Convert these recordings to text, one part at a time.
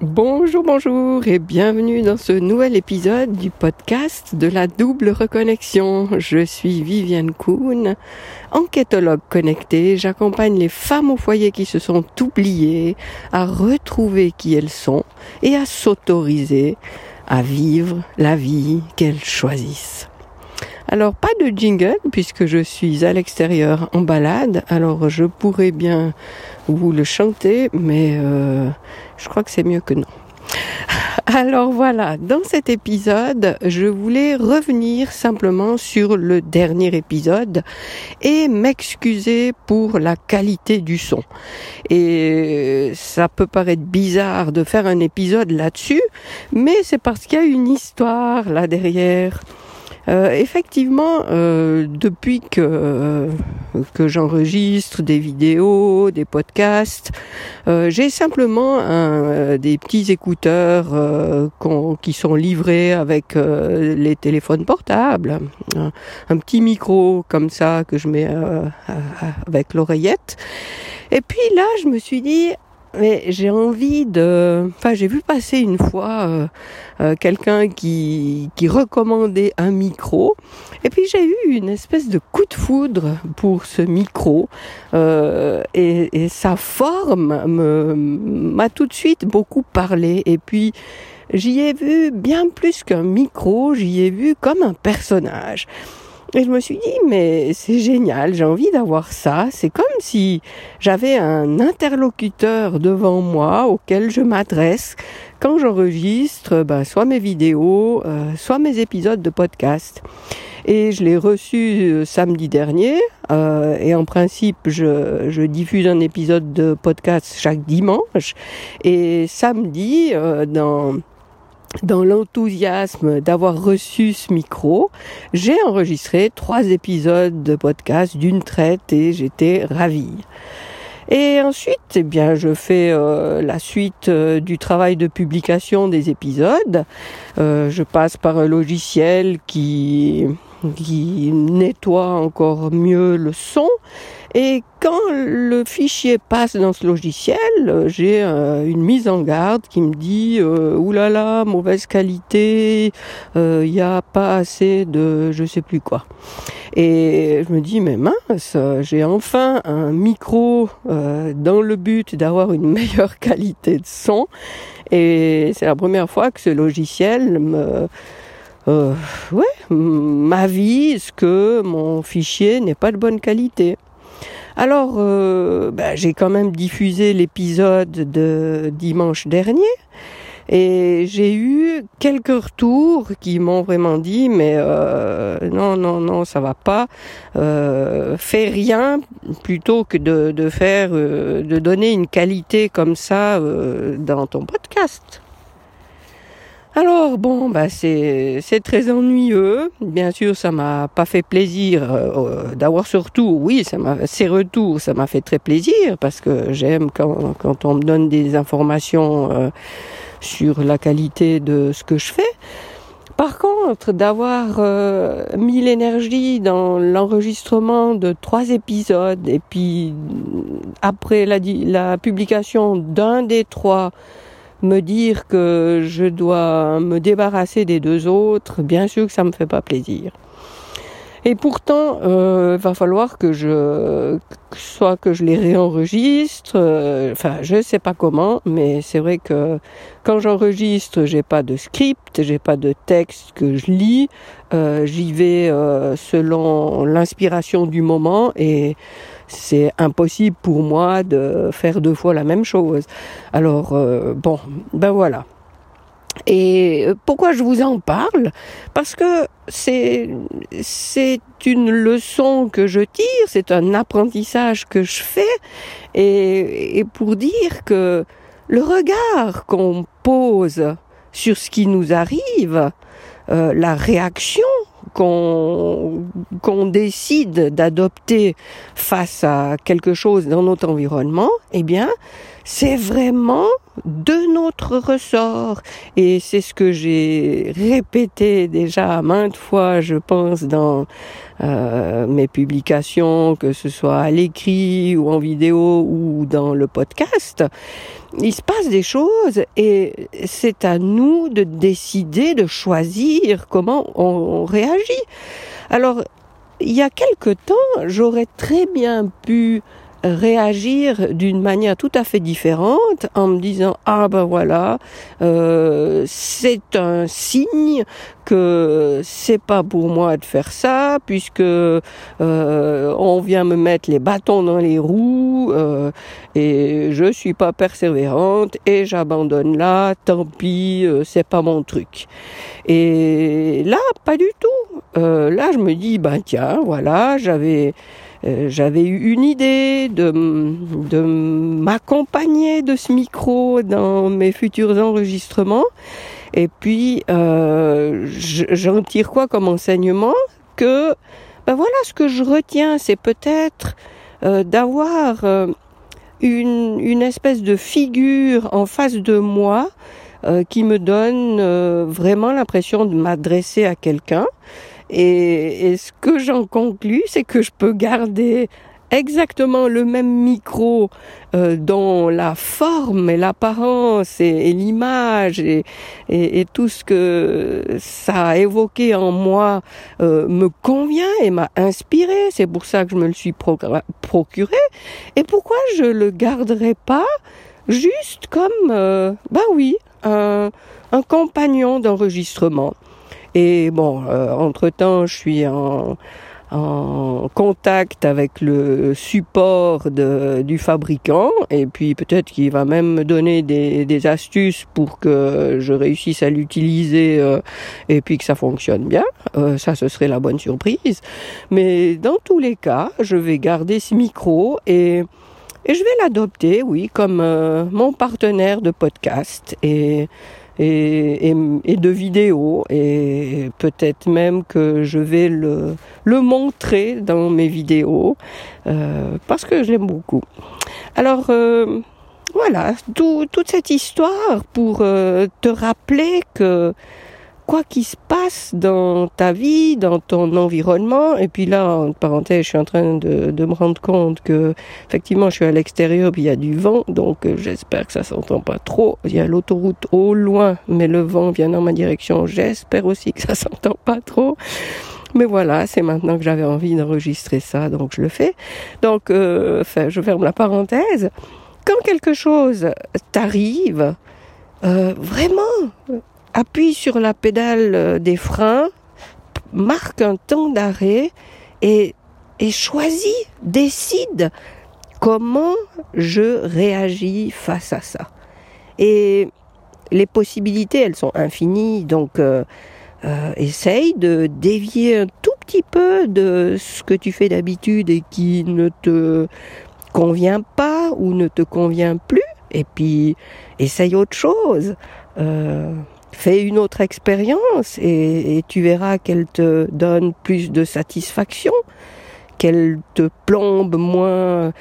Bonjour, bonjour et bienvenue dans ce nouvel épisode du podcast de la double reconnexion. Je suis Viviane Kuhn, enquêtologue connectée. J'accompagne les femmes au foyer qui se sont oubliées à retrouver qui elles sont et à s'autoriser à vivre la vie qu'elles choisissent. Alors pas de jingle puisque je suis à l'extérieur en balade, alors je pourrais bien vous le chanter, mais euh, je crois que c'est mieux que non. Alors voilà, dans cet épisode, je voulais revenir simplement sur le dernier épisode et m'excuser pour la qualité du son. Et ça peut paraître bizarre de faire un épisode là-dessus, mais c'est parce qu'il y a une histoire là derrière. Euh, effectivement, euh, depuis que euh, que j'enregistre des vidéos, des podcasts, j'ai simplement un, des petits écouteurs qui sont livrés avec les téléphones portables, un, petit micro comme ça que je mets avec l'oreillette. Et puis là, je me suis dit, mais j'ai envie de. Enfin, j'ai vu passer une fois euh, euh, quelqu'un qui, qui recommandait un micro, et puis j'ai eu une espèce de coup de foudre pour ce micro, euh, et, et, sa forme m'a tout de suite beaucoup parlé, et puis j'y ai vu bien plus qu'un micro, j'y ai vu comme un personnage. Et je me suis dit, mais c'est génial, j'ai envie d'avoir ça. C'est comme si j'avais un interlocuteur devant moi auquel je m'adresse quand j'enregistre ben, soit mes vidéos, euh, soit mes épisodes de podcast. Et je l'ai reçu euh, samedi dernier. Euh, et en principe, je, je, diffuse un épisode de podcast chaque dimanche. Et samedi, dans dans l'enthousiasme d'avoir reçu ce micro, j'ai enregistré trois épisodes de podcast d'une traite et j'étais ravie. Et ensuite, eh bien, je fais euh, la suite euh, du travail de publication des épisodes. Euh, je passe par un logiciel qui qui nettoie encore mieux le son. Et quand le fichier passe dans ce logiciel, j'ai euh, une mise en garde qui me dit euh, oulala, mauvaise qualité, il euh, n'y a pas assez de je sais plus quoi. Et je me dis mais mince, j'ai enfin un micro dans le but d'avoir une meilleure qualité de son. Et c'est la première fois que ce logiciel me euh, ouais, m'avise que mon fichier n'est pas de bonne qualité. Alors, euh, ben, j'ai quand même diffusé l'épisode de dimanche dernier. Et j'ai eu quelques retours qui m'ont vraiment dit mais euh, non non non ça va pas euh, fais rien plutôt que de, faire euh, de donner une qualité comme ça dans ton podcast. Alors bon, bah c'est très ennuyeux. Bien sûr, ça m'a pas fait plaisir euh, d'avoir ce retour. Oui, ces retours, ça m'a fait très plaisir parce que j'aime quand on me donne des informations euh, sur la qualité de ce que je fais. Par contre, d'avoir euh, mis l'énergie dans l'enregistrement de trois épisodes et puis après la publication d'un des trois me dire que je dois me débarrasser des deux autres, bien sûr que ça me fait pas plaisir. Et pourtant, euh, va falloir que je, soit que je les réenregistre, euh, enfin, je sais pas comment, mais c'est vrai que quand j'enregistre, j'ai pas de script, j'ai pas de texte que je lis, euh, j'y vais euh, selon l'inspiration du moment et c'est impossible pour moi de faire deux fois la même chose. Alors, euh, bon, ben voilà. Et euh, pourquoi je vous en parle? Parce que c'est c'est une leçon que je tire, c'est un apprentissage que je fais, et, et pour dire que le regard qu'on pose sur ce qui nous arrive, euh, la réaction qu'on décide d'adopter face à quelque chose dans notre environnement, eh bien, c'est vraiment de notre ressort. Et c'est ce que j'ai répété déjà maintes fois, je pense, dans euh, mes publications, que ce soit à l'écrit ou en vidéo ou dans le podcast. Il se passe des choses et c'est à nous de décider, de choisir comment on réagit. Alors, il y a quelque temps, j'aurais très bien pu réagir d'une manière tout à fait différente en me disant ah ben voilà euh, c'est un signe que c'est pas pour moi de faire ça puisque euh, on vient me mettre les bâtons dans les roues euh, et je suis pas persévérante et j'abandonne là tant pis euh, c'est pas mon truc et là pas du tout. Euh, là je me dis ben tiens voilà j'avais euh, j'avais eu une idée de, m'accompagner de ce micro dans mes futurs enregistrements. Et puis, euh, j'en tire quoi comme enseignement Que, ben voilà, ce que je retiens, c'est peut-être euh, d'avoir une espèce de figure en face de moi qui me donne vraiment l'impression de m'adresser à quelqu'un et, ce que j'en conclus, c'est que je peux garder exactement le même micro euh, dont la forme et l'apparence et, l'image et, et, tout ce que ça a évoqué en moi euh, me convient et m'a inspiré. C'est pour ça que je me le suis procuré. Et pourquoi je le garderais pas juste comme, euh, bah oui, un, un compagnon d'enregistrement? Et bon, euh, entre-temps, je suis en, en contact avec le support de, du fabricant et puis peut-être qu'il va même me donner des, des, astuces pour que je réussisse à l'utiliser euh, et puis que ça fonctionne bien. Euh, ça, ce serait la bonne surprise. Mais dans tous les cas, je vais garder ce micro et, et je vais l'adopter, oui, comme mon partenaire de podcast. Et et, et, de vidéos et peut-être même que je vais le, le montrer dans mes vidéos euh, parce que je l'aime beaucoup. Alors euh, voilà, tout, toute cette histoire pour euh, te rappeler que quoi qu'il se passe dans ta vie, dans ton environnement, et puis là, en parenthèse, je suis en train de, me rendre compte que effectivement, je suis à l'extérieur, puis il y a du vent, donc euh, j'espère que ça s'entend pas trop. Il y a l'autoroute au loin, mais le vent vient dans ma direction. J'espère aussi que ça s'entend pas trop. Mais voilà, c'est maintenant que j'avais envie d'enregistrer ça, donc je le fais. Donc, euh, je ferme la parenthèse. Quand quelque chose t'arrive, euh, vraiment, appuie sur la pédale euh, des freins, marque un temps d'arrêt et, et décide comment je réagis face à ça. Et les possibilités, elles sont infinies, donc euh, euh, essaye de dévier un tout petit peu de ce que tu fais d'habitude et qui ne te convient pas ou ne te convient plus, et puis essaye autre chose. Fais une autre expérience et, tu verras qu'elle te donne plus de satisfaction, qu'elle te plombe moins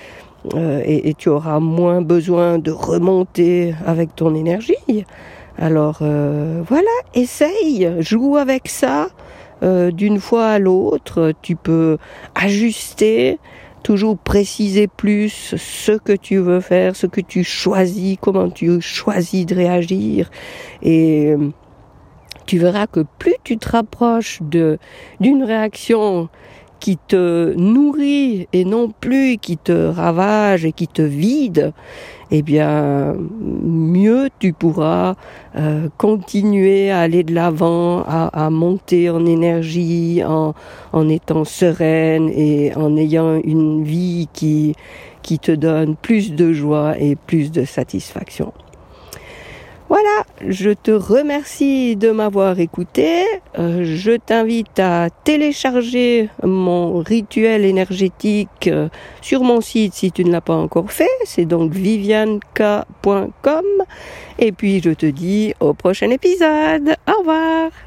euh, et, tu auras moins besoin de remonter avec ton énergie. Alors euh, voilà, essaye, joue avec ça. Euh, d'une fois à l'autre, tu peux ajuster, préciser plus ce que tu veux faire, ce que tu choisis, comment tu choisis de réagir. Et euh, tu verras que plus tu te rapproches d'une réaction qui te nourrit et non plus qui te ravage et qui te vide, eh bien, mieux tu pourras euh, continuer à aller de l'avant, à, à, monter en énergie, en, en étant sereine et en ayant une vie qui, qui te donne plus de joie et plus de satisfaction. Voilà, je te remercie de m'avoir écouté. Euh, je t'invite à télécharger mon rituel énergétique euh, sur mon site si tu ne l'as pas encore fait. C'est donc vivianka.com. Et puis je te dis au prochain épisode. Au revoir.